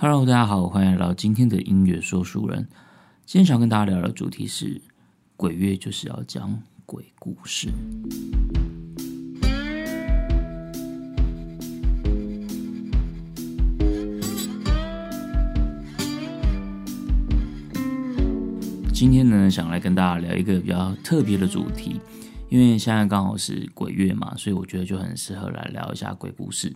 Hello，大家好，欢迎来到今天的音乐说书人。今天想跟大家聊的主题是鬼月，就是要讲鬼故事。今天呢，想来跟大家聊一个比较特别的主题，因为现在刚好是鬼月嘛，所以我觉得就很适合来聊一下鬼故事。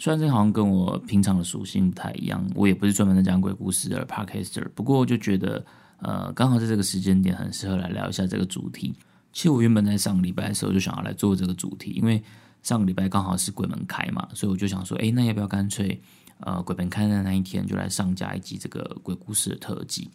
虽然这好像跟我平常的属性不太一样，我也不是专门在讲鬼故事的 podcaster，不过就觉得，呃，刚好在这个时间点很适合来聊一下这个主题。其实我原本在上个礼拜的时候就想要来做这个主题，因为上个礼拜刚好是鬼门开嘛，所以我就想说，哎，那要不要干脆，呃，鬼门开的那一天就来上架一集这个鬼故事的特辑？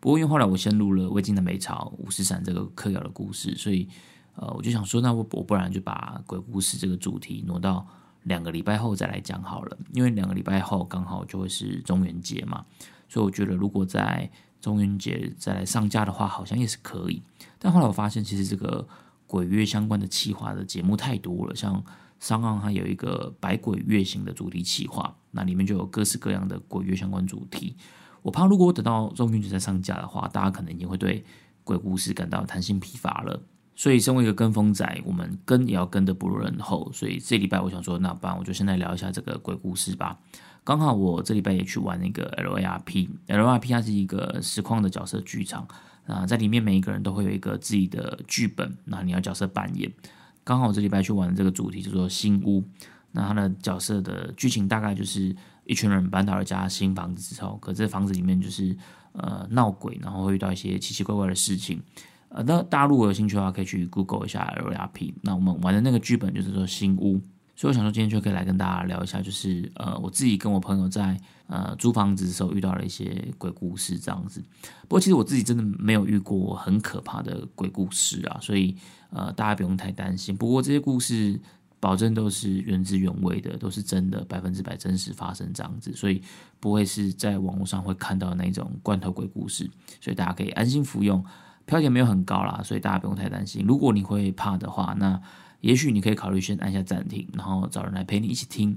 不过因为后来我先录了魏晋的美朝五十伞这个客谣的故事，所以，呃，我就想说，那我我不然就把鬼故事这个主题挪到。两个礼拜后再来讲好了，因为两个礼拜后刚好就会是中元节嘛，所以我觉得如果在中元节再来上架的话，好像也是可以。但后来我发现，其实这个鬼月相关的企划的节目太多了，像商岸它有一个百鬼月行的主题企划，那里面就有各式各样的鬼月相关主题。我怕如果我等到中元节再上架的话，大家可能已经会对鬼故事感到弹性疲乏了。所以，身为一个跟风仔，我们跟也要跟得不如人后。所以这礼拜我想说，那不然我就现在聊一下这个鬼故事吧。刚好我这礼拜也去玩那个 L A R P，L A R P 它是一个实况的角色剧场啊，在里面每一个人都会有一个自己的剧本，那你要角色扮演。刚好我这礼拜去玩的这个主题叫做新屋，那它的角色的剧情大概就是一群人搬到了家新房子之后，可这房子里面就是呃闹鬼，然后会遇到一些奇奇怪怪的事情。呃，那大家如果有兴趣的话，可以去 Google 一下 L R P。那我们玩的那个剧本就是说新屋，所以我想说今天就可以来跟大家聊一下，就是呃我自己跟我朋友在呃租房子的时候遇到了一些鬼故事这样子。不过其实我自己真的没有遇过很可怕的鬼故事啊，所以呃大家不用太担心。不过这些故事保证都是原汁原味的，都是真的，百分之百真实发生这样子，所以不会是在网络上会看到那种罐头鬼故事，所以大家可以安心服用。票钱没有很高啦，所以大家不用太担心。如果你会怕的话，那也许你可以考虑先按下暂停，然后找人来陪你一起听。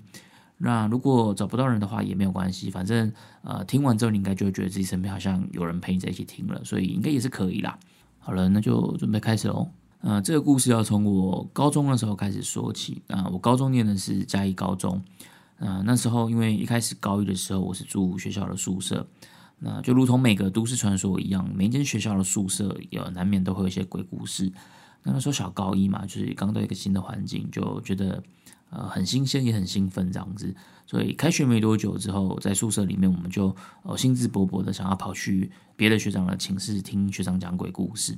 那如果找不到人的话，也没有关系，反正呃听完之后你应该就会觉得自己身边好像有人陪你在一起听了，所以应该也是可以啦。好了，那就准备开始喽。呃，这个故事要从我高中的时候开始说起啊。我高中念的是嘉义高中，呃，那时候因为一开始高一的时候我是住学校的宿舍。那就如同每个都市传说一样，每间学校的宿舍也难免都会有一些鬼故事。那个时候小高一嘛，就是刚到一个新的环境，就觉得呃很新鲜，也很兴奋这样子。所以开学没多久之后，在宿舍里面，我们就呃兴致勃勃的想要跑去别的学长的寝室听学长讲鬼故事。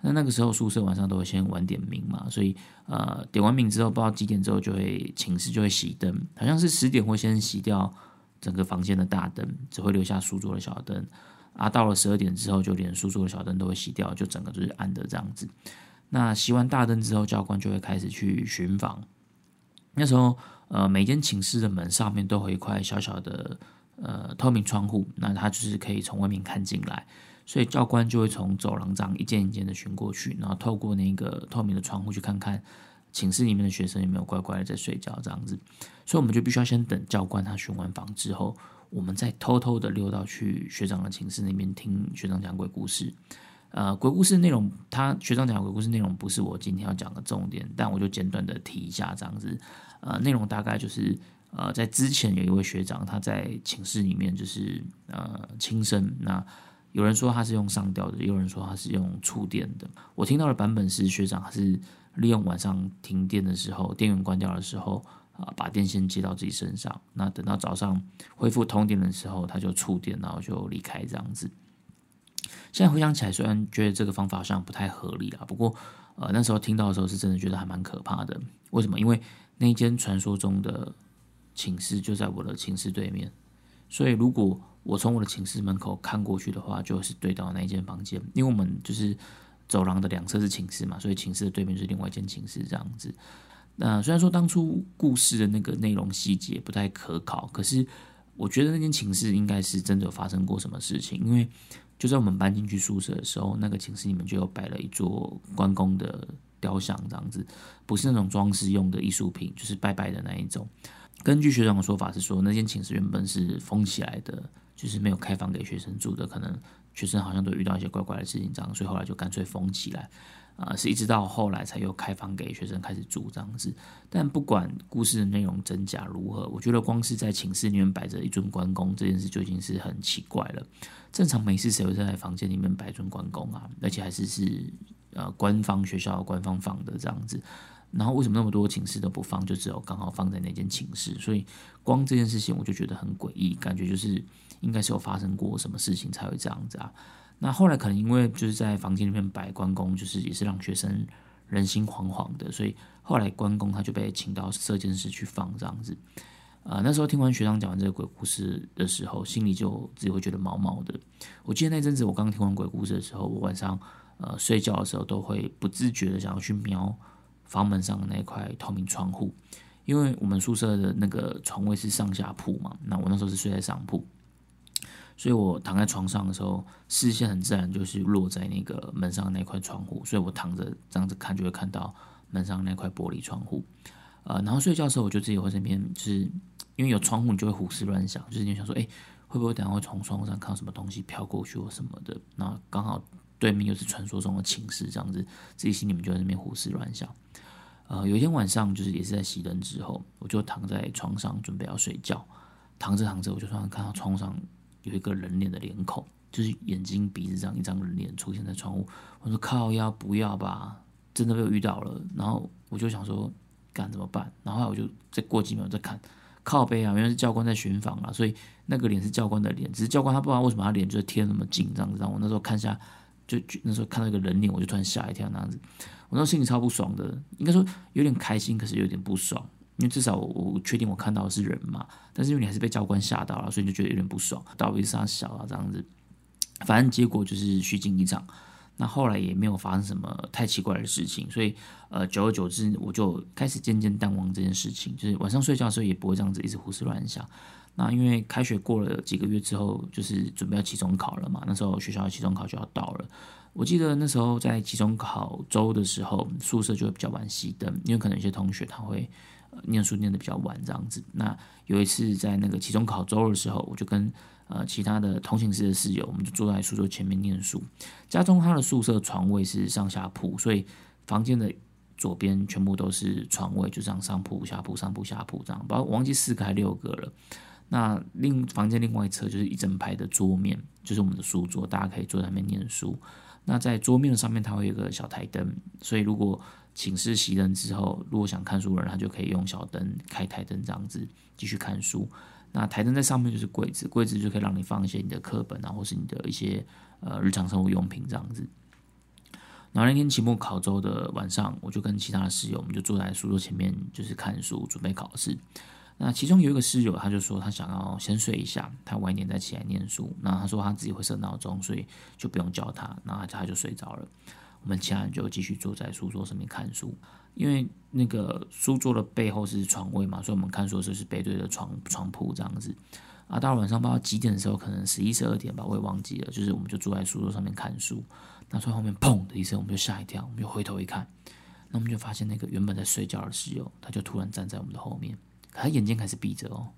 那那个时候宿舍晚上都会先晚点名嘛，所以呃点完名之后，不知道几点之后就会寝室就会熄灯，好像是十点会先熄掉。整个房间的大灯只会留下书桌的小灯，啊，到了十二点之后，就连书桌的小灯都会熄掉，就整个就是暗的这样子。那熄完大灯之后，教官就会开始去巡房。那时候，呃，每间寝室的门上面都会一块小小的呃透明窗户，那它就是可以从外面看进来，所以教官就会从走廊这样一间一间的巡过去，然后透过那个透明的窗户去看看。寝室里面的学生有没有乖乖的在睡觉？这样子，所以我们就必须要先等教官他巡完房之后，我们再偷偷的溜到去学长的寝室那边听学长讲鬼故事。呃，鬼故事内容，他学长讲鬼故事内容不是我今天要讲的重点，但我就简短的提一下这样子。呃，内容大概就是呃，在之前有一位学长他在寝室里面就是呃轻生，那有人说他是用上吊的，有人说他是用触电的。我听到的版本是学长他是。利用晚上停电的时候，电源关掉的时候，啊，把电线接到自己身上。那等到早上恢复通电的时候，他就触电，然后就离开这样子。现在回想起来，虽然觉得这个方法好像不太合理啊，不过，呃，那时候听到的时候是真的觉得还蛮可怕的。为什么？因为那间传说中的寝室就在我的寝室对面，所以如果我从我的寝室门口看过去的话，就是对到那一间房间，因为我们就是。走廊的两侧是寝室嘛，所以寝室的对面是另外一间寝室这样子。那虽然说当初故事的那个内容细节不太可考，可是我觉得那间寝室应该是真的有发生过什么事情，因为就在我们搬进去宿舍的时候，那个寝室里面就有摆了一座关公的雕像这样子，不是那种装饰用的艺术品，就是拜拜的那一种。根据学长的说法是说，那间寝室原本是封起来的，就是没有开放给学生住的，可能学生好像都遇到一些怪怪的事情，这样，所以后来就干脆封起来。啊，是一直到后来才又开放给学生开始住这样子。但不管故事的内容真假如何，我觉得光是在寝室里面摆着一尊关公这件事就已经是很奇怪了。正常没事谁会在房间里面摆尊关公啊？而且还是是呃官方学校官方放的这样子。然后为什么那么多寝室都不放，就只有刚好放在那间寝室？所以光这件事情我就觉得很诡异，感觉就是应该是有发生过什么事情才会这样子啊。那后来可能因为就是在房间里面摆关公，就是也是让学生人心惶惶的，所以后来关公他就被请到射箭室去放这样子。呃，那时候听完学长讲完这个鬼故事的时候，心里就自己会觉得毛毛的。我记得那阵子我刚听完鬼故事的时候，我晚上呃睡觉的时候都会不自觉的想要去瞄房门上的那块透明窗户，因为我们宿舍的那个床位是上下铺嘛，那我那时候是睡在上铺。所以我躺在床上的时候，视线很自然就是落在那个门上那块窗户，所以我躺着这样子看，就会看到门上那块玻璃窗户。呃，然后睡觉的时候，我就自己会这边，就是因为有窗户，你就会胡思乱想，就是你想说，哎，会不会等下会从窗户上看到什么东西飘过去或什么的？那刚好对面又是传说中的寝室，这样子，自己心里面就在那边胡思乱想。呃，有一天晚上，就是也是在熄灯之后，我就躺在床上准备要睡觉，躺着躺着，我就突然看到窗上。有一个人脸的脸孔，就是眼睛、鼻子这样一张人脸出现在窗户。我说：“靠，要不要吧？”真的被我遇到了。然后我就想说：“敢怎么办？”然后我就再过几秒再看，靠背啊，原来是教官在巡访啊。所以那个脸是教官的脸，只是教官他不知道为什么他脸就贴那么近这样子。然后我那时候看下，就那时候看到一个人脸，我就突然吓一跳那样子。我那时候心里超不爽的，应该说有点开心，可是有点不爽。因为至少我确定我看到的是人嘛，但是因为你还是被教官吓到了，所以就觉得有点不爽，到底是他小啊这样子，反正结果就是虚惊一场。那后来也没有发生什么太奇怪的事情，所以呃，久而久之我就开始渐渐淡忘这件事情，就是晚上睡觉的时候也不会这样子一直胡思乱想。那因为开学过了几个月之后，就是准备要期中考了嘛，那时候学校期中考就要到了。我记得那时候在期中考周的时候，宿舍就会比较晚熄灯，因为可能有些同学他会。念书念的比较晚，这样子。那有一次在那个期中考周的时候，我就跟呃其他的同寝室的室友，我们就坐在宿舍前面念书。家中他的宿舍床位是上下铺，所以房间的左边全部都是床位，就这样上铺下铺上铺下铺这样。包括忘记四个还六个了。那另房间另外一侧就是一整排的桌面，就是我们的书桌，大家可以坐在那边念书。那在桌面的上面，它会有个小台灯，所以如果寝室熄灯之后，如果想看书的人，他就可以用小灯开台灯这样子继续看书。那台灯在上面就是柜子，柜子就可以让你放一些你的课本啊，或是你的一些呃日常生活用品这样子。然后那天期末考周的晚上，我就跟其他的室友，我们就坐在书桌前面，就是看书准备考试。那其中有一个室友，他就说他想要先睡一下，他晚一点再起来念书。那他说他自己会设闹钟，所以就不用叫他，那他就睡着了。我们其他人就继续坐在书桌上面看书，因为那个书桌的背后是床位嘛，所以我们看书的时候是背对着床床铺这样子。啊，到了晚上不知道几点的时候，可能十一十二点吧，我也忘记了。就是我们就坐在书桌上面看书，那从后面砰的一声，我们就吓一跳，我们就回头一看，那我们就发现那个原本在睡觉的室友，他就突然站在我们的后面，可他眼睛还是闭着哦，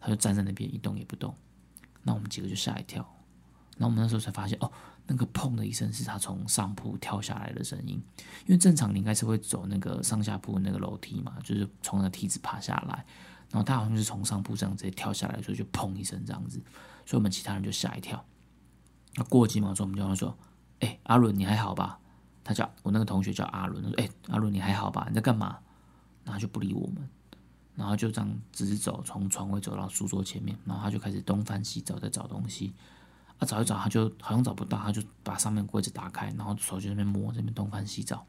他就站在那边一动也不动。那我们几个就吓一跳，然后我们那时候才发现哦。那个砰的一声是他从上铺跳下来的声音，因为正常你应该是会走那个上下铺那个楼梯嘛，就是从那梯子爬下来，然后他好像是从上铺这样直接跳下来，所以就砰一声这样子，所以我们其他人就吓一跳。那过几秒钟，我们就要说：“哎，阿伦你还好吧？”他叫我那个同学叫阿伦，他说：“哎，阿伦你还好吧？你在干嘛？”然后就不理我们，然后就这样直走，从床位走到书桌前面，然后他就开始东翻西找，在找东西。啊，找一找，他就好像找不到，他就把上面柜子打开，然后手就在那边摸，这边东翻西找。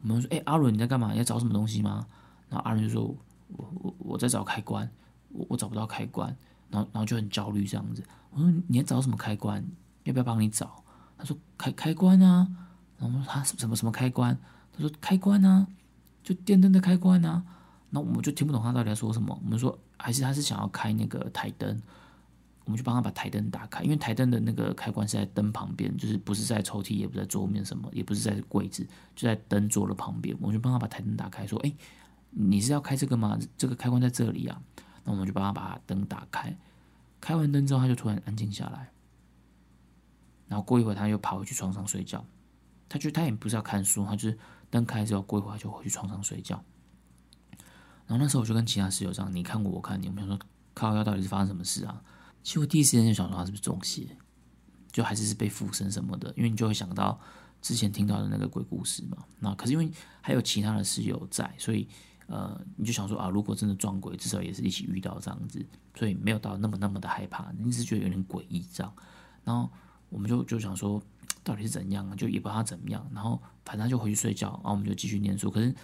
我们说：“哎，阿伦，你在干嘛？你在找什么东西吗？”然后阿伦就说：“我我我在找开关，我我找不到开关。”然后然后就很焦虑这样子。我说：“你在找什么开关？要不要帮你找？”他说：“开开关啊。”然后我说：“他什么什么开关？”他说：“开关啊，就电灯的开关啊。”那我们就听不懂他到底在说什么。我们说：“还是他是想要开那个台灯。”我们就帮他把台灯打开，因为台灯的那个开关是在灯旁边，就是不是在抽屉，也不在桌面什么，也不是在柜子，就在灯桌的旁边。我们就帮他把台灯打开，说：“哎，你是要开这个吗？这个开关在这里啊。”那我们就帮他把灯打开。开完灯之后，他就突然安静下来。然后过一会儿，他又跑回去床上睡觉。他就他也不是要看书，他就是灯开之后过一会儿就回去床上睡觉。然后那时候我就跟其他室友这样：“你看过，我看你。”我们想说：“靠，要到底是发生什么事啊？”其实我第一时间就想说他是不是中邪，就还是是被附身什么的，因为你就会想到之前听到的那个鬼故事嘛。那可是因为还有其他的室友在，所以呃，你就想说啊，如果真的撞鬼，至少也是一起遇到这样子，所以没有到那么那么的害怕，你是觉得有点诡异这样。然后我们就就想说，到底是怎样啊？就也不知道他怎么样。然后反正就回去睡觉，然后我们就继续念书。可是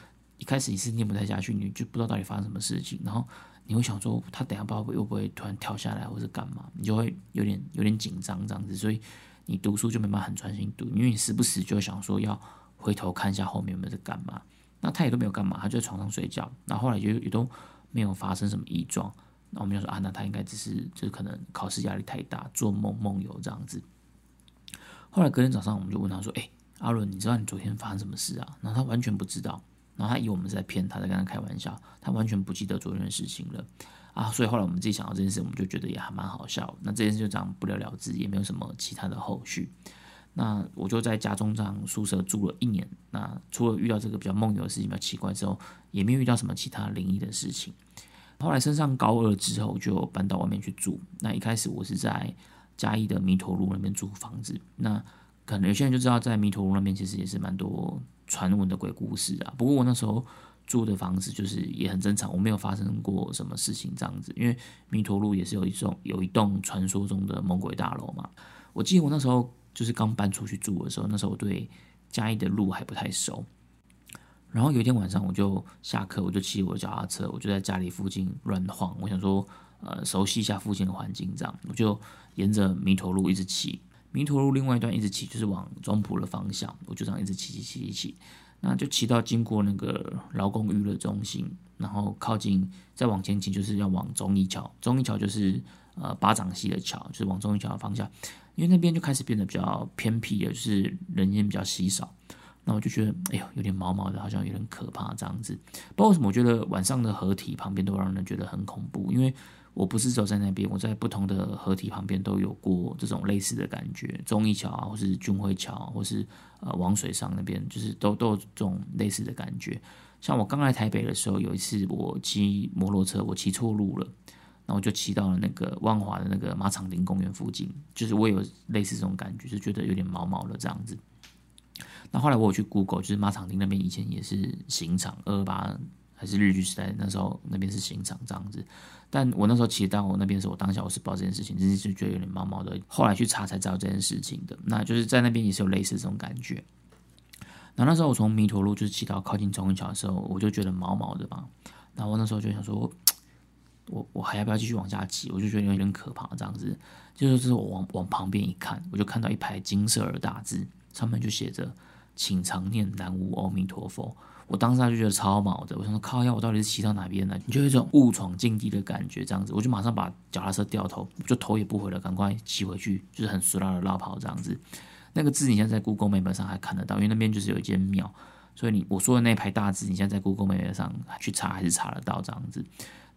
一开始你是念不太下去，你就不知道到底发生什么事情，然后。你会想说，他等下不知道会不会突然跳下来，或是干嘛，你就会有点有点紧张这样子，所以你读书就没办法很专心读，因为你时不时就想说要回头看一下后面有没有在干嘛。那他也都没有干嘛，他就在床上睡觉。然后后来就也都没有发生什么异状。那我们就说啊，那他应该只是就是可能考试压力太大，做梦梦游这样子。后来隔天早上，我们就问他说：“哎，阿伦，你知道你昨天发生什么事啊？”然后他完全不知道。然后他以为我们是在骗他，在跟他开玩笑，他完全不记得昨天的事情了啊！所以后来我们自己想到这件事，我们就觉得也还蛮好笑。那这件事就这样不了了之，也没有什么其他的后续。那我就在家中这样宿舍住了一年。那除了遇到这个比较梦游的事情比较奇怪之后，也没有遇到什么其他灵异的事情。后来升上高二之后，就搬到外面去住。那一开始我是在嘉义的弥陀路那边租房子。那可能有些人就知道，在弥陀路那边其实也是蛮多。传闻的鬼故事啊，不过我那时候住的房子就是也很正常，我没有发生过什么事情这样子。因为弥陀路也是有一种有一栋传说中的猛鬼大楼嘛。我记得我那时候就是刚搬出去住的时候，那时候我对嘉义的路还不太熟。然后有一天晚上，我就下课，我就骑我的脚踏车，我就在家里附近乱晃。我想说，呃，熟悉一下附近的环境，这样我就沿着弥陀路一直骑。弥陀路另外一段一直骑，就是往中埔的方向，我就这样一直骑骑骑骑骑，那就骑到经过那个劳工娱乐中心，然后靠近再往前骑，就是要往中义桥，中义桥就是呃巴掌溪的桥，就是往中义桥的方向，因为那边就开始变得比较偏僻了，就是人烟比较稀少，那我就觉得哎呦有点毛毛的，好像有点可怕这样子，不知道为什么，我觉得晚上的河体旁边都让人觉得很恐怖，因为。我不是走在那边，我在不同的河体旁边都有过这种类似的感觉，中义桥啊，或是军辉桥，或是呃王水上那边，就是都都有这种类似的感觉。像我刚来台北的时候，有一次我骑摩托车，我骑错路了，然后我就骑到了那个万华的那个马场町公园附近，就是我有类似这种感觉，就觉得有点毛毛的这样子。那后来我有去 Google，就是马场町那边以前也是刑场，二二八还是日据时代，那时候那边是刑场这样子。但我那时候骑到我那边的时候，我当下我是不知道这件事情，真是觉得有点毛毛的。后来去查才知道这件事情的，那就是在那边也是有类似这种感觉。那那时候我从弥陀路就是骑到靠近中英桥的时候，我就觉得毛毛的嘛。那我那时候就想说，我我还要不要继续往下骑？我就觉得有点可怕这样子。就是就是我往往旁边一看，我就看到一排金色的大字，上面就写着“请常念南无阿弥陀佛”。我当时就觉得超毛的，我想说靠呀，我到底是骑到哪边呢？你就有一种误闯禁地的感觉，这样子，我就马上把脚踏车掉头，就头也不回了，赶快骑回去，就是很熟辣的绕跑这样子。那个字你现在在 Google Map 上还看得到，因为那边就是有一间庙，所以你我说的那排大字，你现在在 Google Map 上去查还是查得到这样子。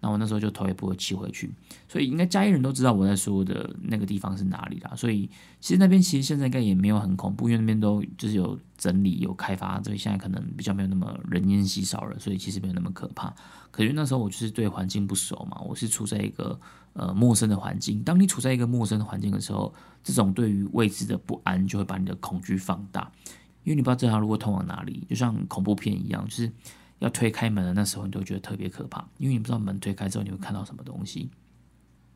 那我那时候就头也不会骑回去，所以应该嘉义人都知道我在说的那个地方是哪里啦。所以其实那边其实现在应该也没有很恐怖，因为那边都就是有整理、有开发，所以现在可能比较没有那么人烟稀少了，所以其实没有那么可怕。可是那时候我就是对环境不熟嘛，我是处在一个呃陌生的环境。当你处在一个陌生的环境的时候，这种对于未知的不安就会把你的恐惧放大，因为你不知道这条路会通往哪里，就像恐怖片一样，就是。要推开门的那时候，你都觉得特别可怕，因为你不知道门推开之后你会看到什么东西，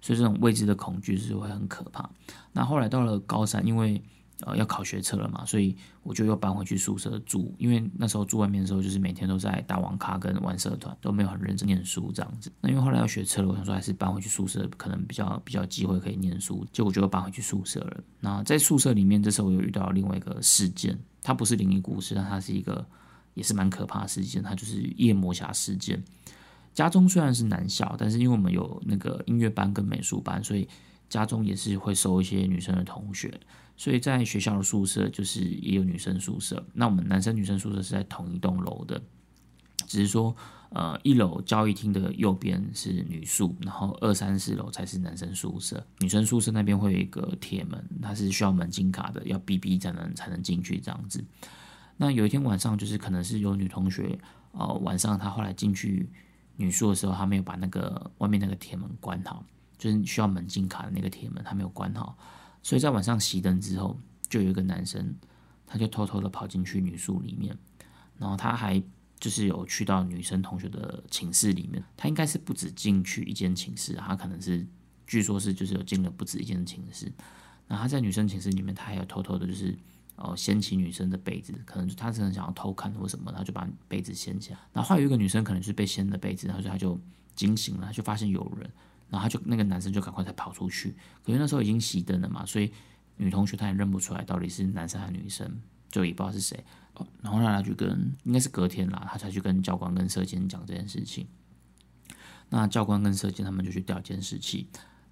所以这种未知的恐惧是会很可怕。那后来到了高三，因为呃要考学车了嘛，所以我就又搬回去宿舍住。因为那时候住外面的时候，就是每天都在打网咖跟玩社团，都没有很认真念书这样子。那因为后来要学车了，我想说还是搬回去宿舍，可能比较比较机会可以念书，结果就搬回去宿舍了。那在宿舍里面，这时候我又遇到另外一个事件，它不是灵异故事，但它是一个。也是蛮可怕的事件，它就是夜魔侠事件。家中虽然是男校，但是因为我们有那个音乐班跟美术班，所以家中也是会收一些女生的同学。所以在学校的宿舍就是也有女生宿舍。那我们男生女生宿舍是在同一栋楼的。只是说呃一楼交易厅的右边是女宿，然后二三四楼才是男生宿舍。女生宿舍那边会有一个铁门，它是需要门禁卡的，要 B B 才能才能进去这样子。那有一天晚上，就是可能是有女同学，呃，晚上她后来进去女宿的时候，她没有把那个外面那个铁门关好，就是需要门禁卡的那个铁门，她没有关好，所以在晚上熄灯之后，就有一个男生。他就偷偷的跑进去女宿里面，然后他还就是有去到女生同学的寝室里面。他应该是不止进去一间寝室，他可能是据说是就是有进了不止一间寝室。那他在女生寝室里面，他还有偷偷的，就是哦掀起女生的被子，可能他是很想要偷看或什么，他就把被子掀起来。然后还有一个女生可能是被掀的被子，然后他就惊醒了，就发现有人，然后他就那个男生就赶快才跑出去。可是那时候已经熄灯了嘛，所以。女同学她也认不出来到底是男生还是女生，就也不知道是谁。然后他就跟应该是隔天啦，他才去跟教官跟社监讲这件事情。那教官跟社监他们就去调监视器。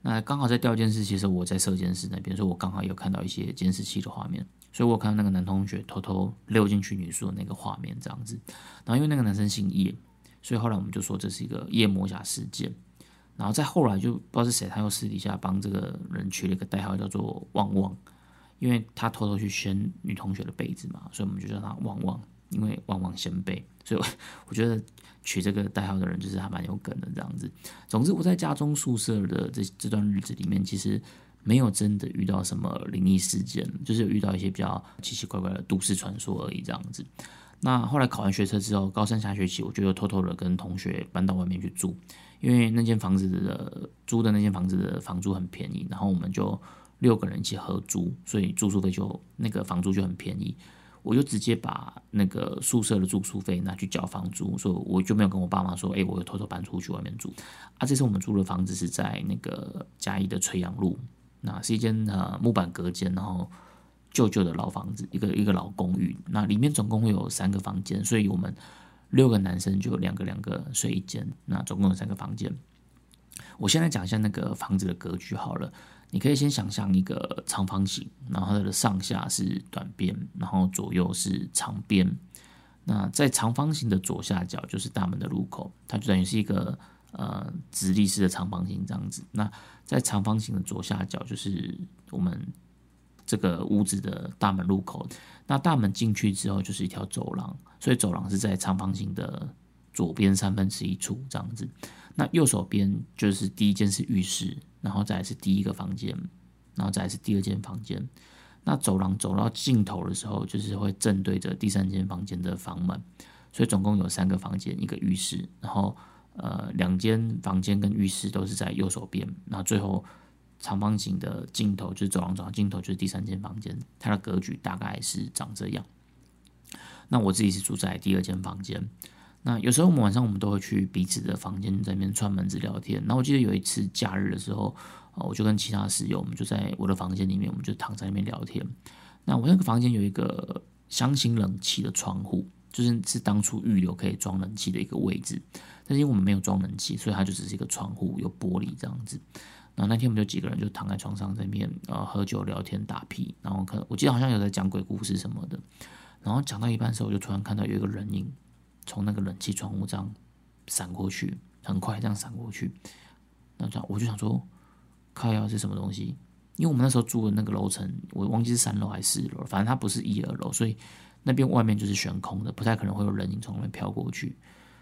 那刚好在调监视器的时，我在设监视那边，所以我刚好有看到一些监视器的画面。所以我看到那个男同学偷偷溜进去女宿的那个画面这样子。然后因为那个男生姓叶，所以后来我们就说这是一个夜魔侠事件。然后再后来就不知道是谁，他又私底下帮这个人取了一个代号，叫做旺旺，因为他偷偷去掀女同学的被子嘛，所以我们就叫他旺旺，因为旺旺掀被。所以我 觉得取这个代号的人就是还蛮有梗的这样子。总之我在家中宿舍的这这段日子里面，其实没有真的遇到什么灵异事件，就是有遇到一些比较奇奇怪怪的都市传说而已这样子。那后来考完学车之后，高三下学期，我就又偷偷的跟同学搬到外面去住。因为那间房子的租的那间房子的房租很便宜，然后我们就六个人一起合租，所以住宿费就那个房租就很便宜。我就直接把那个宿舍的住宿费拿去交房租，所以我就没有跟我爸妈说，哎，我又偷偷搬出去外面住。啊，这次我们租的房子是在那个嘉义的垂杨路，那是一间呃木板隔间，然后旧旧的老房子，一个一个老公寓。那里面总共会有三个房间，所以我们。六个男生就两个两个睡一间，那总共有三个房间。我现在讲一下那个房子的格局好了，你可以先想象一个长方形，然后它的上下是短边，然后左右是长边。那在长方形的左下角就是大门的入口，它就等于是一个呃直立式的长方形这样子。那在长方形的左下角就是我们。这个屋子的大门入口，那大门进去之后就是一条走廊，所以走廊是在长方形的左边三分之一处这样子。那右手边就是第一间是浴室，然后再是第一个房间，然后再是第二间房间。那走廊走到尽头的时候，就是会正对着第三间房间的房门，所以总共有三个房间，一个浴室，然后呃两间房间跟浴室都是在右手边，那最后。长方形的尽头就是走廊，走廊尽头就是第三间房间，它的格局大概是长这样。那我自己是住在第二间房间。那有时候我们晚上我们都会去彼此的房间在那边串门子聊天。那我记得有一次假日的时候，我就跟其他室友，我们就在我的房间里面，我们就躺在那边聊天。那我那个房间有一个箱型冷气的窗户，就是是当初预留可以装冷气的一个位置。但是因为我们没有装冷气，所以它就只是一个窗户，有玻璃这样子。然后那天我们就几个人就躺在床上在面呃喝酒聊天打屁，然后可我记得好像有在讲鬼故事什么的，然后讲到一半的时候，我就突然看到有一个人影从那个冷气窗户这样闪过去，很快这样闪过去，那这样我就想说，靠，要是什么东西？因为我们那时候住的那个楼层，我忘记是三楼还是四楼，反正它不是一二楼，所以那边外面就是悬空的，不太可能会有人影从那边飘过去，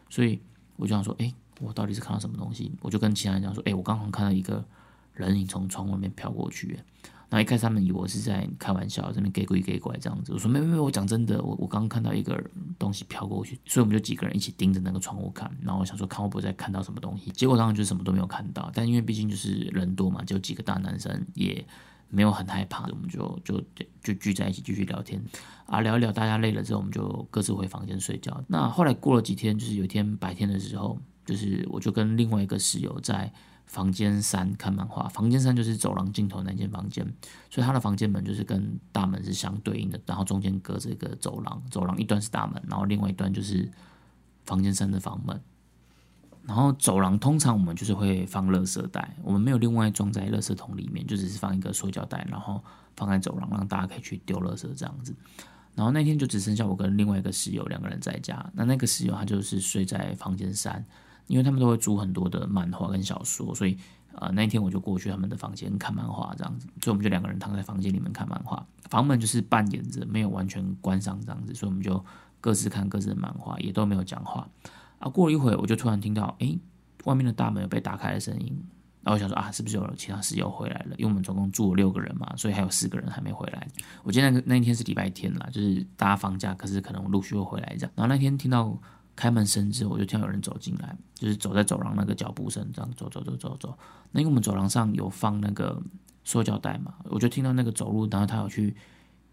所以我就想说，哎，我到底是看到什么东西？我就跟其他人讲说，哎，我刚好看到一个。人影从窗外面飘过去，然后一开始他们以为我是在开玩笑，这边给鬼给怪这样子。我说没没没，我讲真的，我我刚刚看到一个东西飘过去，所以我们就几个人一起盯着那个窗户看，然后我想说看会不会再看到什么东西。结果当然就什么都没有看到，但因为毕竟就是人多嘛，就几个大男生也没有很害怕，我们就就就聚在一起继续聊天啊，聊一聊，大家累了之后，我们就各自回房间睡觉。那后来过了几天，就是有一天白天的时候，就是我就跟另外一个室友在。房间三看漫画，房间三就是走廊尽头那间房间，所以他的房间门就是跟大门是相对应的，然后中间隔着一个走廊，走廊一端是大门，然后另外一端就是房间三的房门。然后走廊通常我们就是会放垃圾袋，我们没有另外装在垃圾桶里面，就只是放一个塑胶袋，然后放在走廊，让大家可以去丢垃圾这样子。然后那天就只剩下我跟另外一个室友两个人在家。那那个室友他就是睡在房间三，因为他们都会租很多的漫画跟小说，所以呃那一天我就过去他们的房间看漫画这样子。所以我们就两个人躺在房间里面看漫画，房门就是半掩着，没有完全关上这样子，所以我们就各自看各自的漫画，也都没有讲话。啊，过了一会我就突然听到，哎，外面的大门有被打开的声音。然后我想说啊，是不是有其他室友回来了？因为我们总共住了六个人嘛，所以还有四个人还没回来。我记得那个那一天是礼拜天啦，就是大家放假，可是可能陆续会回来这样。然后那天听到开门声之后，我就听到有人走进来，就是走在走廊那个脚步声这样走走走走走。那因为我们走廊上有放那个塑胶袋嘛，我就听到那个走路，然后他有去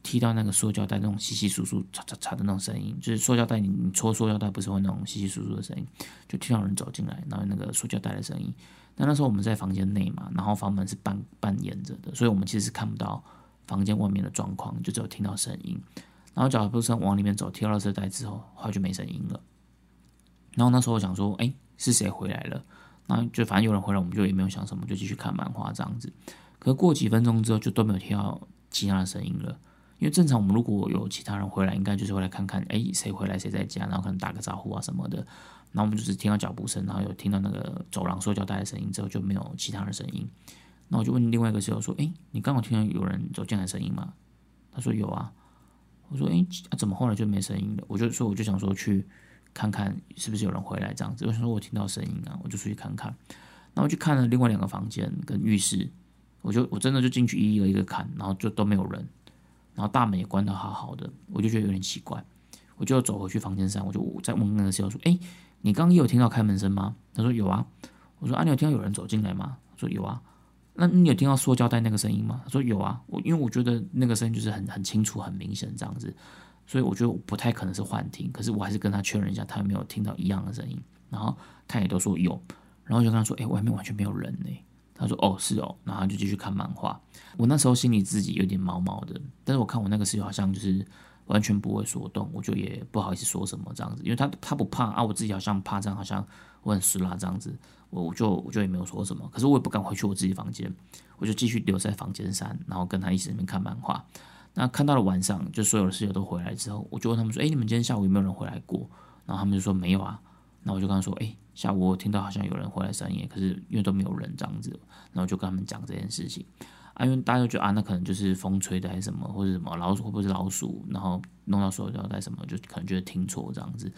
踢到那个塑胶袋那种稀稀疏疏、嚓嚓嚓的那种声音，就是塑胶袋你你戳塑胶袋不是会那种稀稀疏疏的声音，就听到有人走进来，然后那个塑胶袋的声音。那那时候我们在房间内嘛，然后房门是半半掩着的，所以我们其实是看不到房间外面的状况，就只有听到声音。然后脚步声往里面走，踢到这袋之后，后来就没声音了。然后那时候我想说，哎，是谁回来了？那就反正有人回来，我们就也没有想什么，就继续看漫画这样子。可是过几分钟之后，就都没有听到其他的声音了。因为正常我们如果有其他人回来，应该就是会来看看，哎，谁回来，谁在家，然后可能打个招呼啊什么的。然后我们就是听到脚步声，然后有听到那个走廊塑胶袋的声音之后，就没有其他的声音。那我就问另外一个室友说：“哎，你刚好听到有人走进来声音吗？”他说：“有啊。”我说：“哎，怎么后来就没声音了？”我就说：“我就想说去看看是不是有人回来这样子。”我想说我听到声音啊，我就出去看看。然后去看了另外两个房间跟浴室，我就我真的就进去一个一个看，然后就都没有人，然后大门也关得好好的，我就觉得有点奇怪，我就走回去房间上，我就再问那个室友说：“哎。”你刚刚有听到开门声吗？他说有啊。我说啊，你有听到有人走进来吗？他说有啊。那你有听到塑胶袋那个声音吗？他说有啊。我因为我觉得那个声音就是很很清楚、很明显这样子，所以我觉得我不太可能是幻听。可是我还是跟他确认一下，他有没有听到一样的声音。然后他也都说有。然后就跟他说，哎，外面完全没有人呢。他说哦，是哦。然后就继续看漫画。我那时候心里自己有点毛毛的，但是我看我那个室友好像就是。完全不会说动，我就也不好意思说什么这样子，因为他他不怕啊，我自己好像怕这样，好像我很失啦这样子，我我就我就也没有说什么，可是我也不敢回去我自己房间，我就继续留在房间三，然后跟他一起那边看漫画。那看到了晚上，就所有的室友都回来之后，我就问他们说：“哎，你们今天下午有没有人回来过？”然后他们就说：“没有啊。”那我就跟他说：“哎，下午我听到好像有人回来深夜，可是因为都没有人这样子。”然后就跟他们讲这件事情。啊，因为大家都觉得啊，那可能就是风吹的还是什么，或者什么老鼠会不会是老鼠，然后弄到手胶带什么，就可能觉得听错这样子。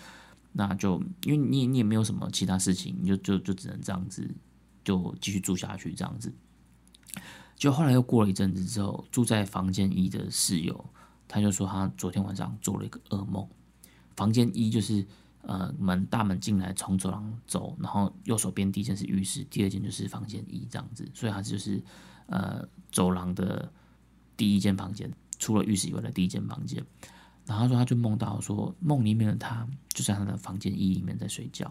那就因为你你也没有什么其他事情，你就就就只能这样子，就继续住下去这样子。就后来又过了一阵子之后，住在房间一的室友，他就说他昨天晚上做了一个噩梦。房间一就是呃门大门进来，从走廊走，然后右手边第一间是浴室，第二间就是房间一这样子，所以他就是。呃，走廊的第一间房间，除了浴室以外的第一间房间。然后他说，他就梦到说，梦里面的他就在他的房间一里面在睡觉。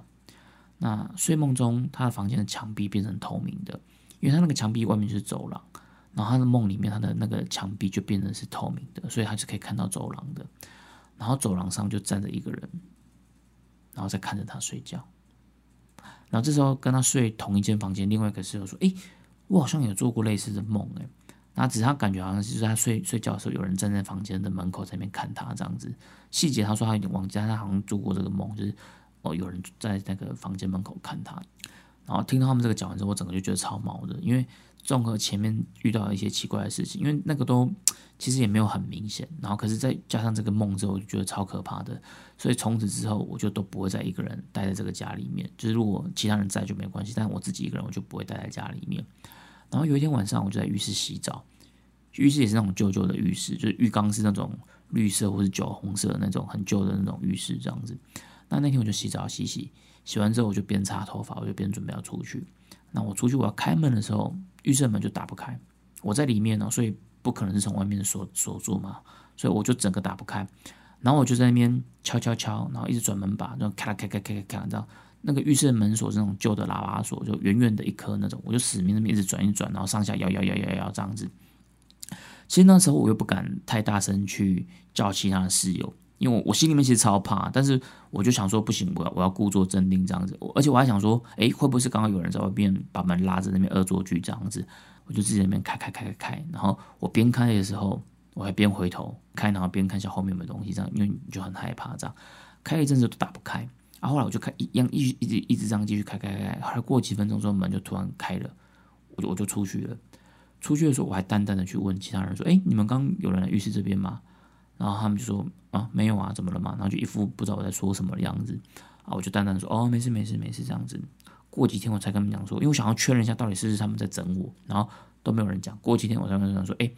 那睡梦中，他的房间的墙壁变成透明的，因为他那个墙壁外面就是走廊。然后他的梦里面，他的那个墙壁就变成是透明的，所以他是可以看到走廊的。然后走廊上就站着一个人，然后再看着他睡觉。然后这时候跟他睡同一间房间，另外一个室友说：“诶。我好像有做过类似的梦诶，那只是他感觉好像是他睡睡觉的时候，有人站在房间的门口在那边看他这样子。细节他说他有点忘记，他好像做过这个梦，就是哦有人在那个房间门口看他。然后听到他们这个讲完之后，我整个就觉得超毛的，因为综合前面遇到一些奇怪的事情，因为那个都其实也没有很明显。然后可是再加上这个梦之后，我就觉得超可怕的。所以从此之后，我就都不会再一个人待在这个家里面。就是如果其他人在就没关系，但我自己一个人，我就不会待在家里面。然后有一天晚上，我就在浴室洗澡，浴室也是那种旧旧的浴室，就是浴缸是那种绿色或是酒红色的那种很旧的那种浴室这样子。那那天我就洗澡洗洗，洗完之后我就边擦头发，我就边准备要出去。那我出去我要开门的时候，浴室门就打不开，我在里面呢，所以不可能是从外面锁锁住嘛，所以我就整个打不开。然后我就在那边敲敲敲，然后一直转门把，然后咔咔咔咔咔，你知道那个浴室门锁是那种旧的喇叭锁，就圆圆的一颗那种，我就死命那边一直转一转，然后上下摇摇摇摇摇这样子。其实那时候我又不敢太大声去叫其他的室友，因为我我心里面其实超怕，但是我就想说不行，我要我要故作镇定这样子，而且我还想说，哎，会不会是刚刚有人在外边把门拉着那边恶作剧这样子？我就自己那边开开开开开，然后我边开的时候。我还边回头开，然后边看一下后面有没有东西，这样因为你就很害怕这样。开一阵子都打不开，啊，后来我就开一样一一直一直这样继续开开开，后来过几分钟之后门就突然开了，我就我就出去了。出去的时候我还淡淡的去问其他人说：“哎，你们刚有人来浴室这边吗？”然后他们就说：“啊，没有啊，怎么了嘛？”然后就一副不知道我在说什么的样子。啊，我就淡淡说：“哦，没事没事没事。”这样子。过几天我才跟他们讲说，因为我想要确认一下到底是不是他们在整我，然后都没有人讲。过几天我才跟他们说：“哎，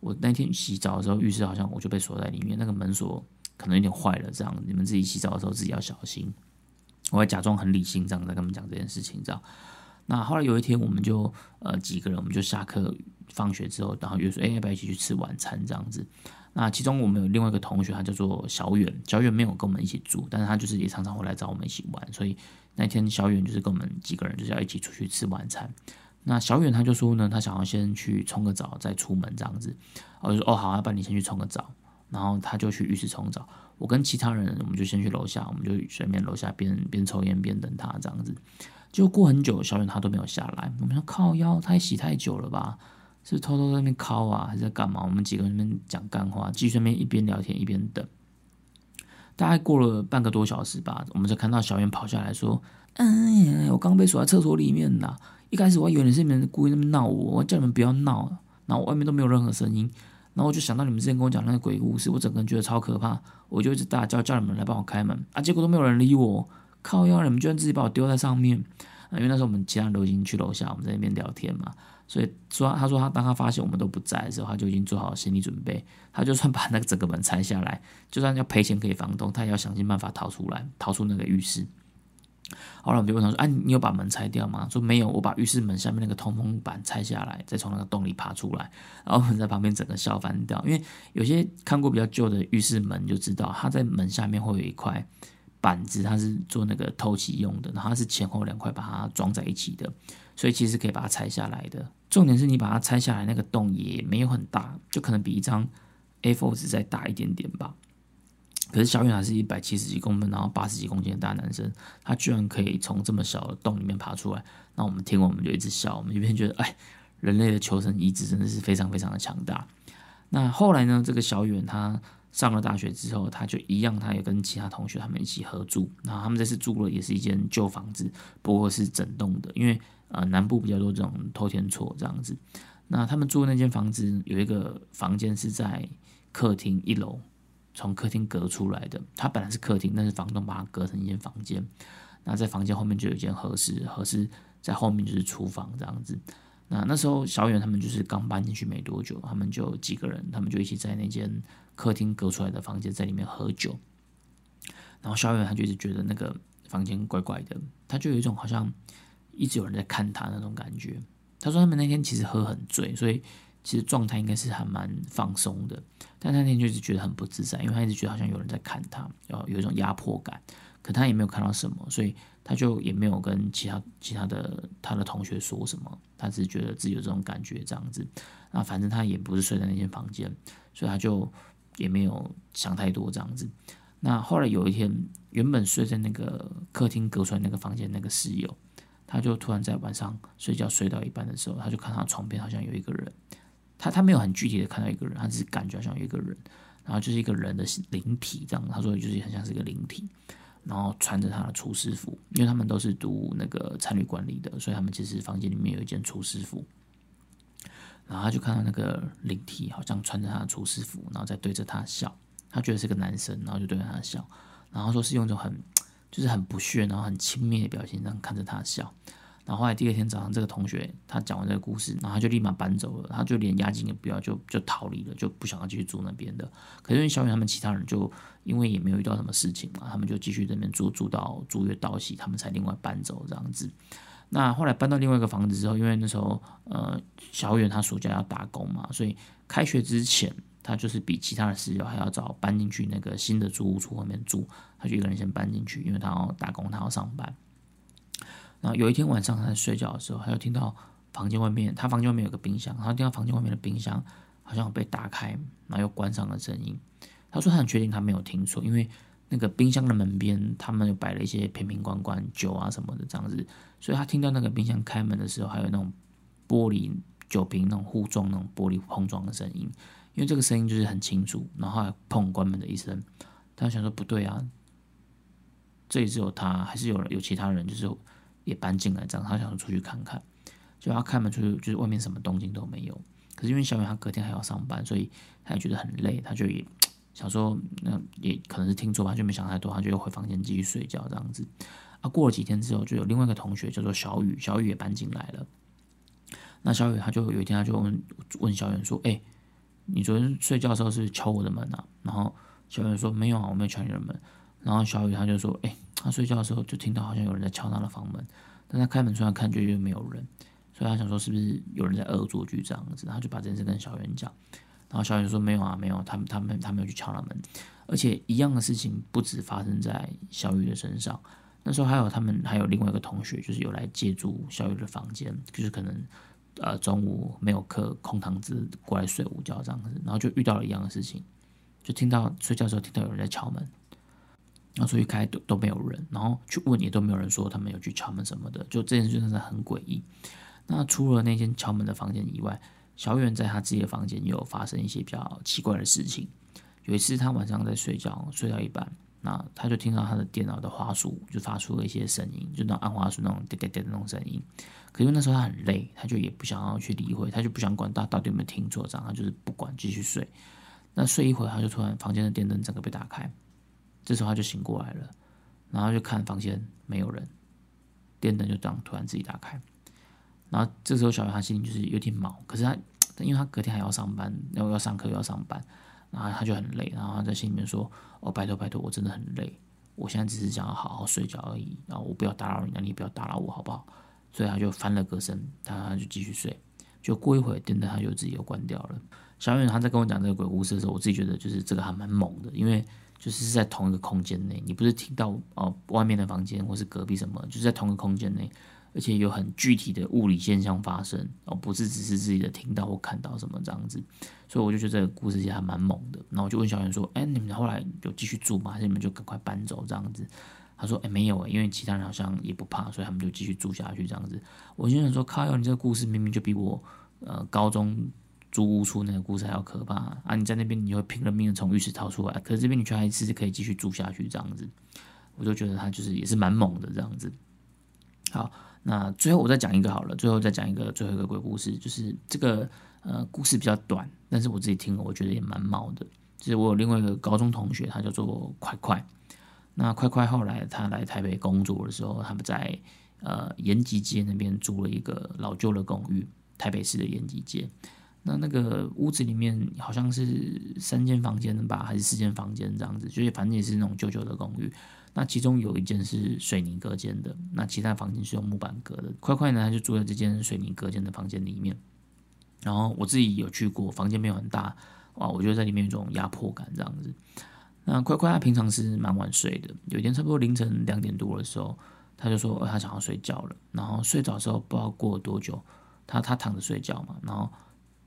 我那天洗澡的时候浴室好像我就被锁在里面，那个门锁。”可能有点坏了，这样你们自己洗澡的时候自己要小心。我会假装很理性，这样在跟他们讲这件事情，这样。那后来有一天，我们就呃几个人，我们就下课放学之后，然后约说，哎，要不要一起去吃晚餐这样子？那其中我们有另外一个同学，他叫做小远，小远没有跟我们一起住，但是他就是也常常会来找我们一起玩，所以那天小远就是跟我们几个人就是要一起出去吃晚餐。那小远他就说呢，他想要先去冲个澡再出门这样子，我就说，哦，好，要不你先去冲个澡。然后他就去浴室冲澡，我跟其他人，我们就先去楼下，我们就顺便楼下边边抽烟边等他这样子。就过很久，小远他都没有下来。我们说靠腰，他洗太久了吧？是偷偷在那边敲啊，还是在干嘛？我们几个人那边讲干话，继续那边一边聊天一边等。大概过了半个多小时吧，我们就看到小远跑下来说：“哎呀，我刚被锁在厕所里面呐！一开始我还以为你是你们故意那么闹我，我叫你们不要闹，然后外面都没有任何声音。”然后我就想到你们之前跟我讲那个鬼故事，我整个人觉得超可怕，我就一直大叫叫你们来帮我开门啊，结果都没有人理我，靠腰你们居然自己把我丢在上面啊！因为那时候我们其他人都已经去楼下，我们在那边聊天嘛，所以说他说他当他发现我们都不在的时候，他就已经做好心理准备，他就算把那个整个门拆下来，就算要赔钱给房东，他也要想尽办法逃出来，逃出那个浴室。后来我们就问他说：“哎，你有把门拆掉吗？”说没有，我把浴室门下面那个通风板拆下来，再从那个洞里爬出来。然后我们在旁边整个笑翻掉，因为有些看过比较旧的浴室门就知道，它在门下面会有一块板子，它是做那个透气用的，然后它是前后两块把它装在一起的，所以其实可以把它拆下来的。重点是你把它拆下来，那个洞也没有很大，就可能比一张 A4 纸再大一点点吧。可是小远还是一百七十几公分，然后八十几公斤的大男生，他居然可以从这么小的洞里面爬出来。那我们听，我们就一直笑，我们一边觉得，哎，人类的求生意志真的是非常非常的强大。那后来呢，这个小远他上了大学之后，他就一样，他也跟其他同学他们一起合住。然后他们这次住了也是一间旧房子，不过是整栋的，因为呃南部比较多这种偷天厝这样子。那他们住的那间房子有一个房间是在客厅一楼。从客厅隔出来的，它本来是客厅，但是房东把它隔成一间房间。那在房间后面就有一间合适，合适在后面就是厨房这样子。那那时候小远他们就是刚搬进去没多久，他们就几个人，他们就一起在那间客厅隔出来的房间在里面喝酒。然后小远他就一直觉得那个房间怪怪的，他就有一种好像一直有人在看他那种感觉。他说他们那天其实喝很醉，所以。其实状态应该是还蛮放松的，但那天就是觉得很不自在，因为他一直觉得好像有人在看他，然后有一种压迫感。可他也没有看到什么，所以他就也没有跟其他其他的他的同学说什么，他只是觉得自己有这种感觉这样子。那反正他也不是睡在那间房间，所以他就也没有想太多这样子。那后来有一天，原本睡在那个客厅隔出来那个房间那个室友，他就突然在晚上睡觉睡到一半的时候，他就看他床边好像有一个人。他他没有很具体的看到一个人，他只是感觉好像有一个人，然后就是一个人的灵体这样。他说就是很像是一个灵体，然后穿着他的厨师服，因为他们都是读那个餐旅管理的，所以他们其实房间里面有一件厨师服。然后他就看到那个领体好像穿着他的厨师服，然后在对着他笑。他觉得是个男生，然后就对着他笑，然后说是用一种很就是很不屑，然后很轻蔑的表情这样看着他笑。然后后来第二天早上，这个同学他讲完这个故事，然后他就立马搬走了，他就连押金也不要，就就逃离了，就不想要继续住那边的。可是因为小远他们其他人就因为也没有遇到什么事情嘛，他们就继续在那边住，住到租约到期，他们才另外搬走这样子。那后来搬到另外一个房子之后，因为那时候呃小远他暑假要打工嘛，所以开学之前他就是比其他的室友还要早搬进去那个新的租屋处外面住，他就一个人先搬进去，因为他要打工，他要上班。然后有一天晚上他在睡觉的时候，他就听到房间外面，他房间外面有个冰箱，然后听到房间外面的冰箱好像被打开，然后又关上的声音。他说他很确定他没有听错，因为那个冰箱的门边他们有摆了一些瓶瓶罐罐酒啊什么的这样子，所以他听到那个冰箱开门的时候，还有那种玻璃酒瓶那种互撞、那种玻璃碰撞的声音，因为这个声音就是很清楚。然后砰关门的一声，他想说不对啊，这里只有他，还是有有其他人，就是也搬进来这样。他想出去看看，就他开门出去，就是外面什么动静都没有。可是因为小远他隔天还要上班，所以他也觉得很累，他就也 想说，那也可能是听错吧，就没想太多，他就又回房间继续睡觉这样子。啊，过了几天之后，就有另外一个同学叫做小雨，小雨也搬进来了。那小雨他就有一天他就问问小远说：“哎，你昨天睡觉的时候是敲我的门啊？”然后小远说：“没有啊，我没有敲你的门。”然后小雨他就说：“哎，他睡觉的时候就听到好像有人在敲他的房门，但他开门出来看就又没有人，所以他想说是不是有人在恶作剧这样子？他就把这件事跟小远讲。然后小远说：“没有啊，没有，他他们他没有去敲他门，而且一样的事情不止发生在小雨的身上。”那时候还有他们还有另外一个同学，就是有来借住小雨的房间，就是可能呃中午没有课，空堂子过来睡午觉这样子，然后就遇到了一样的事情，就听到睡觉的时候听到有人在敲门，然后出去开都都没有人，然后去问也都没有人说他们有去敲门什么的，就这件事真的很诡异。那除了那间敲门的房间以外，小远在他自己的房间也有发生一些比较奇怪的事情。有一次他晚上在睡觉，睡到一半。那他就听到他的电脑的花束就发出了一些声音，就那按花束那种滴滴滴的那种声音。可是那时候他很累，他就也不想要去理会，他就不想管他到底有没有听错，这样他就是不管继续睡。那睡一会，他就突然房间的电灯整个被打开，这时候他就醒过来了，然后就看房间没有人，电灯就这样突然自己打开。然后这时候小白他心里就是有点毛，可是他因为他隔天还要上班，要要上课又要上班。然后他就很累，然后他在心里面说：“哦，拜托拜托，我真的很累，我现在只是想要好好睡觉而已，然后我不要打扰你，那你也不要打扰我，好不好？”所以他就翻了个身，他就继续睡。就过一会儿，电灯他就自己又关掉了。小远他在跟我讲这个鬼故事的时候，我自己觉得就是这个还蛮猛的，因为就是在同一个空间内，你不是听到哦外面的房间或是隔壁什么，就是在同一个空间内。而且有很具体的物理现象发生，哦，不是只是自己的听到或看到什么这样子，所以我就觉得这个故事其实还蛮猛的。然后我就问小袁说：“哎，你们后来有继续住吗？还是你们就赶快搬走这样子？”他说：“哎，没有，因为其他人好像也不怕，所以他们就继续住下去这样子。”我就想说：“靠，你这个故事明明就比我呃高中租屋处那个故事还要可怕啊！你在那边你会拼了命的从浴室逃出来，可是这边你却还是可以继续住下去这样子，我就觉得他就是也是蛮猛的这样子。好。”那最后我再讲一个好了，最后再讲一个最后一个鬼故事，就是这个呃故事比较短，但是我自己听了我觉得也蛮毛的。就是我有另外一个高中同学，他叫做快快。那快快后来他来台北工作的时候，他们在呃延吉街那边租了一个老旧的公寓，台北市的延吉街。那那个屋子里面好像是三间房间吧，还是四间房间这样子，就是反正也是那种旧旧的公寓。那其中有一间是水泥隔间的，那其他房间是用木板隔的。快快呢，他就住在这间水泥隔间的房间里面。然后我自己有去过，房间没有很大，哇，我觉得在里面有一种压迫感这样子。那快快他平常是蛮晚睡的，有一天差不多凌晨两点多的时候，他就说他想要睡觉了。然后睡着的时候不知道过了多久，他他躺着睡觉嘛，然后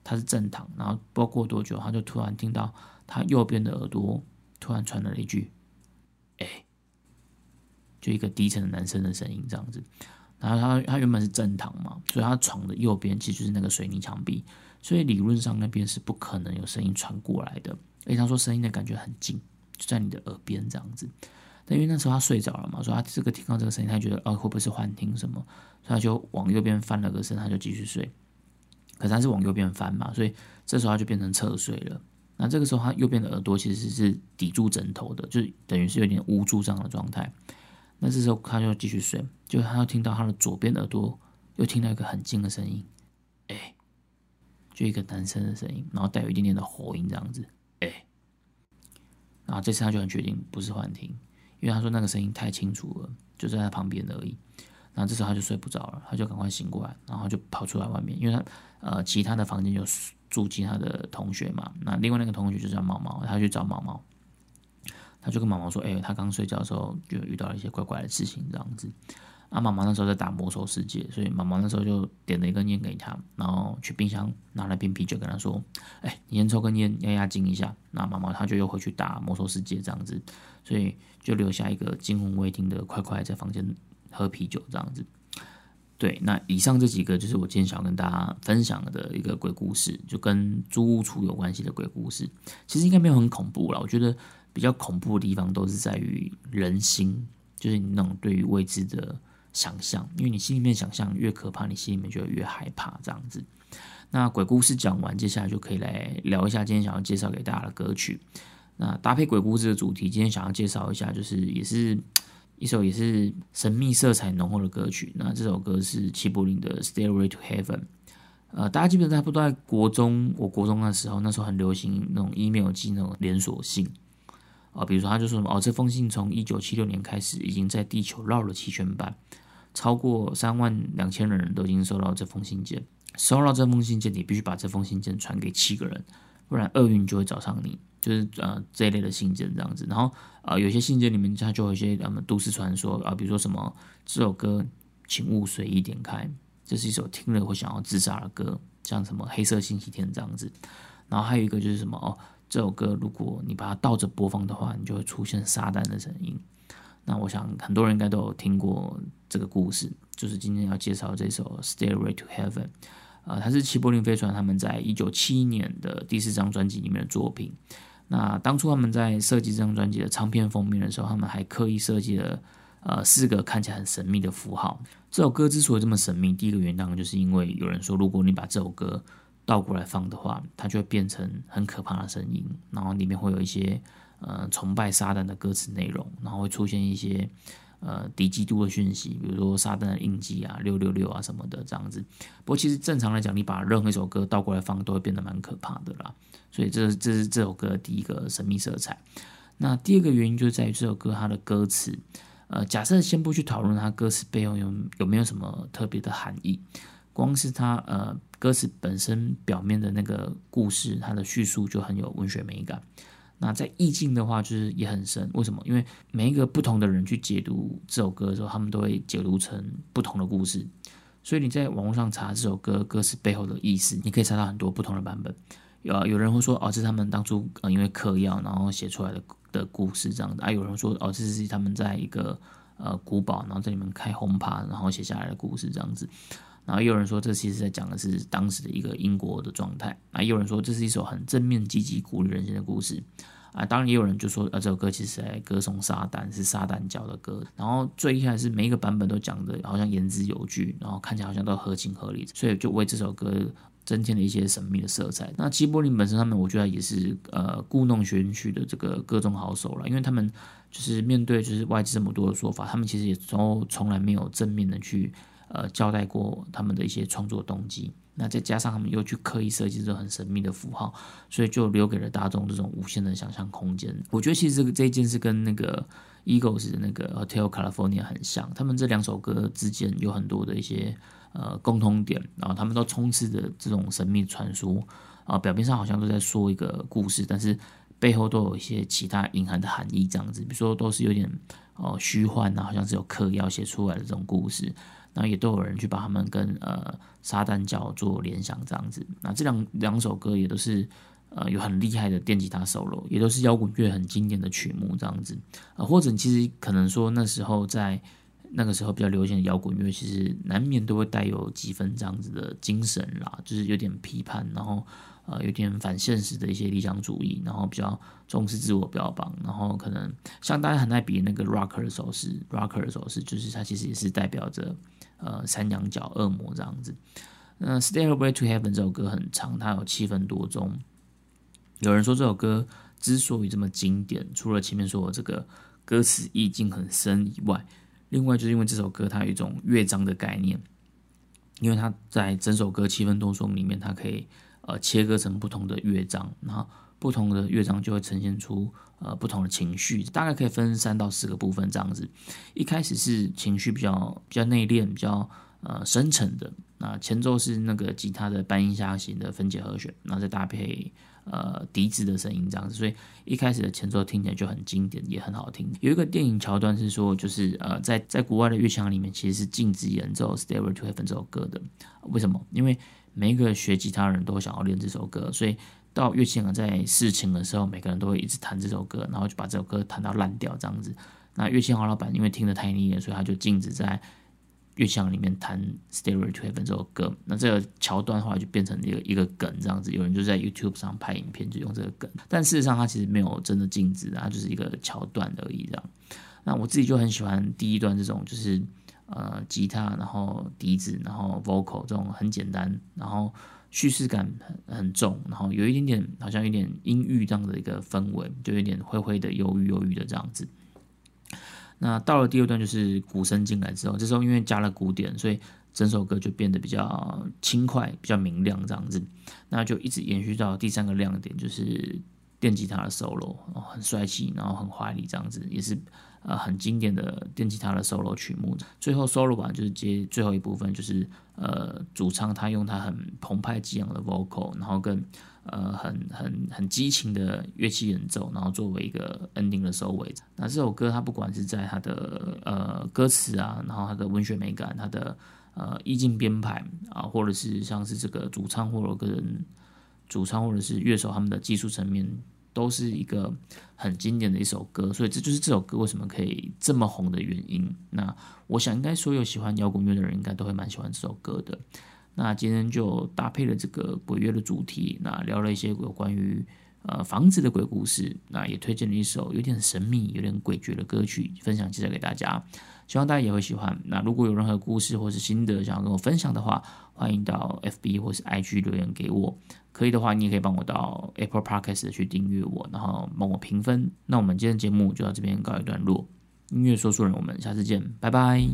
他是正躺，然后不知道过多久，他就突然听到他右边的耳朵突然传来了一句：“哎。”就一个低沉的男生的声音这样子，然后他他原本是正躺嘛，所以他床的右边其实就是那个水泥墙壁，所以理论上那边是不可能有声音传过来的。而且他说声音的感觉很近，就在你的耳边这样子。但因为那时候他睡着了嘛，所以他这个听到这个声音，他觉得哦会不会是幻听什么，所以他就往右边翻了个身，他就继续睡。可是他是往右边翻嘛，所以这时候他就变成侧睡了。那这个时候他右边的耳朵其实是抵住枕头的，就等于是有点捂住这样的状态。那这时候他就继续睡，就他又听到他的左边耳朵又听到一个很近的声音，哎，就一个男生的声音，然后带有一点点的喉音这样子，哎，然后这次他就很确定不是幻听，因为他说那个声音太清楚了，就在他旁边而已。那这时候他就睡不着了，他就赶快醒过来，然后就跑出来外面，因为他呃其他的房间就住其他的同学嘛，那另外那个同学就叫毛毛，他去找毛毛。他就跟毛毛说：“哎，他刚睡觉的时候就遇到了一些怪怪的事情，这样子。啊，毛毛那时候在打魔兽世界，所以毛毛那时候就点了一根烟给他，然后去冰箱拿了瓶啤酒跟他说：‘哎，你先抽根烟压压惊一下。’那毛毛他就又回去打魔兽世界这样子，所以就留下一个惊魂未定的快快在房间喝啤酒这样子。对，那以上这几个就是我今天想要跟大家分享的一个鬼故事，就跟租屋处有关系的鬼故事。其实应该没有很恐怖了，我觉得比较恐怖的地方都是在于人心，就是你那种对于未知的想象，因为你心里面想象越可怕，你心里面就越害怕这样子。那鬼故事讲完，接下来就可以来聊一下今天想要介绍给大家的歌曲。那搭配鬼故事的主题，今天想要介绍一下，就是也是。一首也是神秘色彩浓厚的歌曲。那这首歌是齐柏林的《Stairway to Heaven》。呃，大家基本上不都在国中，我国中的时候，那时候很流行那种 email 寄那种连锁信啊。比如说，他就说什么哦，这封信从一九七六年开始，已经在地球绕了七圈半，超过三万两千人都已经收到这封信件。收到这封信件，你必须把这封信件传给七个人，不然厄运就会找上你。就是呃这一类的信件这样子，然后呃有些信件里面它就有一些呃都市传说啊，比如说什么这首歌请勿随意点开，这是一首听了会想要自杀的歌，像什么黑色星期天这样子。然后还有一个就是什么哦，这首歌如果你把它倒着播放的话，你就会出现撒旦的声音。那我想很多人应该都有听过这个故事，就是今天要介绍这首《Stairway to Heaven》。呃，它是齐柏林飞船他们在一九七一年的第四张专辑里面的作品。那当初他们在设计这张专辑的唱片封面的时候，他们还刻意设计了呃四个看起来很神秘的符号。这首歌之所以这么神秘，第一个原因当然就是因为有人说，如果你把这首歌倒过来放的话，它就会变成很可怕的声音，然后里面会有一些呃崇拜撒旦的歌词内容，然后会出现一些。呃，敌基督的讯息，比如说撒旦的印记啊、六六六啊什么的这样子。不过其实正常来讲，你把任何一首歌倒过来放，都会变得蛮可怕的啦。所以这这是这首歌第一个神秘色彩。那第二个原因就在于这首歌它的歌词。呃，假设先不去讨论它歌词背后有有没有什么特别的含义，光是它呃歌词本身表面的那个故事，它的叙述就很有文学美感。那在意境的话，就是也很深。为什么？因为每一个不同的人去解读这首歌的时候，他们都会解读成不同的故事。所以你在网络上查这首歌歌词背后的意思，你可以查到很多不同的版本。有有人会说，哦，这是他们当初呃因为嗑药然后写出来的的故事这样子。啊，有人说，哦，这是他们在一个呃古堡，然后在里面开轰趴，然后写下来的故事这样子。然后也有人说，这其实在讲的是当时的一个英国的状态。啊，也有人说，这是一首很正面、积极、鼓励人心的故事。啊，当然也有人就说，呃，这首歌其实在歌颂撒旦，是撒旦教的歌。然后最一开始每一个版本都讲的好像言之有据，然后看起来好像都合情合理，所以就为这首歌增添了一些神秘的色彩。那齐柏林本身他们，我觉得也是呃故弄玄虚的这个歌中好手了，因为他们就是面对就是外界这么多的说法，他们其实也从从来没有正面的去。呃，交代过他们的一些创作动机，那再加上他们又去刻意设计这种很神秘的符号，所以就留给了大众这种无限的想象空间。我觉得其实这个这一件事跟那个 Eagles 的那个 Hotel California 很像，他们这两首歌之间有很多的一些呃共通点，然后他们都充斥着这种神秘传说啊，表面上好像都在说一个故事，但是背后都有一些其他隐含的含义，这样子，比如说都是有点哦虚幻啊，好像是有刻意要写出来的这种故事。然后也都有人去把他们跟呃撒旦教做联想这样子，那这两两首歌也都是呃有很厉害的电吉他 solo，也都是摇滚乐很经典的曲目这样子，呃或者其实可能说那时候在那个时候比较流行的摇滚乐，其实难免都会带有几分这样子的精神啦，就是有点批判，然后。呃，有点反现实的一些理想主义，然后比较重视自我标榜，然后可能像大家很爱比那个 rocker 的手势，rocker 的手势就是它其实也是代表着呃三羊角恶魔这样子。那 Stairway to Heaven 这首歌很长，它有七分多钟。有人说这首歌之所以这么经典，除了前面说的这个歌词意境很深以外，另外就是因为这首歌它有一种乐章的概念，因为它在整首歌七分多钟里面，它可以。呃，切割成不同的乐章，然后不同的乐章就会呈现出呃不同的情绪，大概可以分三到四个部分这样子。一开始是情绪比较比较内敛、比较呃深沉的，那前奏是那个吉他的半音下行的分解和弦，然后再搭配呃笛子的声音这样子，所以一开始的前奏听起来就很经典，也很好听。有一个电影桥段是说，就是呃在在国外的乐腔里面其实是禁止演奏《Stairway to Heaven》这首歌的，为什么？因为每一个学吉他人都想要练这首歌，所以到乐器行在试琴的时候，每个人都会一直弹这首歌，然后就把这首歌弹到烂掉这样子。那乐器行老板因为听得太腻了，所以他就禁止在乐器行里面弹《Stairway to Heaven》这首歌。那这个桥段的话就变成一个一个梗这样子，有人就在 YouTube 上拍影片就用这个梗，但事实上它其实没有真的禁止，它就是一个桥段而已这样。那我自己就很喜欢第一段这种，就是呃吉他，然后笛子，然后 vocal 这种很简单，然后。叙事感很很重，然后有一点点好像有点阴郁这样的一个氛围，就有点灰灰的、忧郁忧郁的这样子。那到了第二段，就是鼓声进来之后，这时候因为加了鼓点，所以整首歌就变得比较轻快、比较明亮这样子。那就一直延续到第三个亮点，就是电吉他的 solo，很帅气，然后很华丽这样子，也是。呃，很经典的电吉他的 solo 曲目，最后 solo 版就是接最后一部分，就是呃，主唱他用他很澎湃激昂的 vocal，然后跟呃很很很激情的乐器演奏，然后作为一个 ending 的收尾。那这首歌它不管是在它的呃歌词啊，然后它的文学美感，它的呃意境编排啊，或者是像是这个主唱或者个人主唱或者是乐手他们的技术层面。都是一个很经典的一首歌，所以这就是这首歌为什么可以这么红的原因。那我想，应该所有喜欢摇滚乐的人，应该都会蛮喜欢这首歌的。那今天就搭配了这个鬼乐的主题，那聊了一些有关于呃房子的鬼故事，那也推荐了一首有点神秘、有点诡谲的歌曲，分享介绍给大家。希望大家也会喜欢。那如果有任何故事或是心得想要跟我分享的话，欢迎到 FB 或是 IG 留言给我。可以的话，你也可以帮我到 Apple Podcast 去订阅我，然后帮我评分。那我们今天节目就到这边告一段落。音乐说书人，我们下次见，拜拜。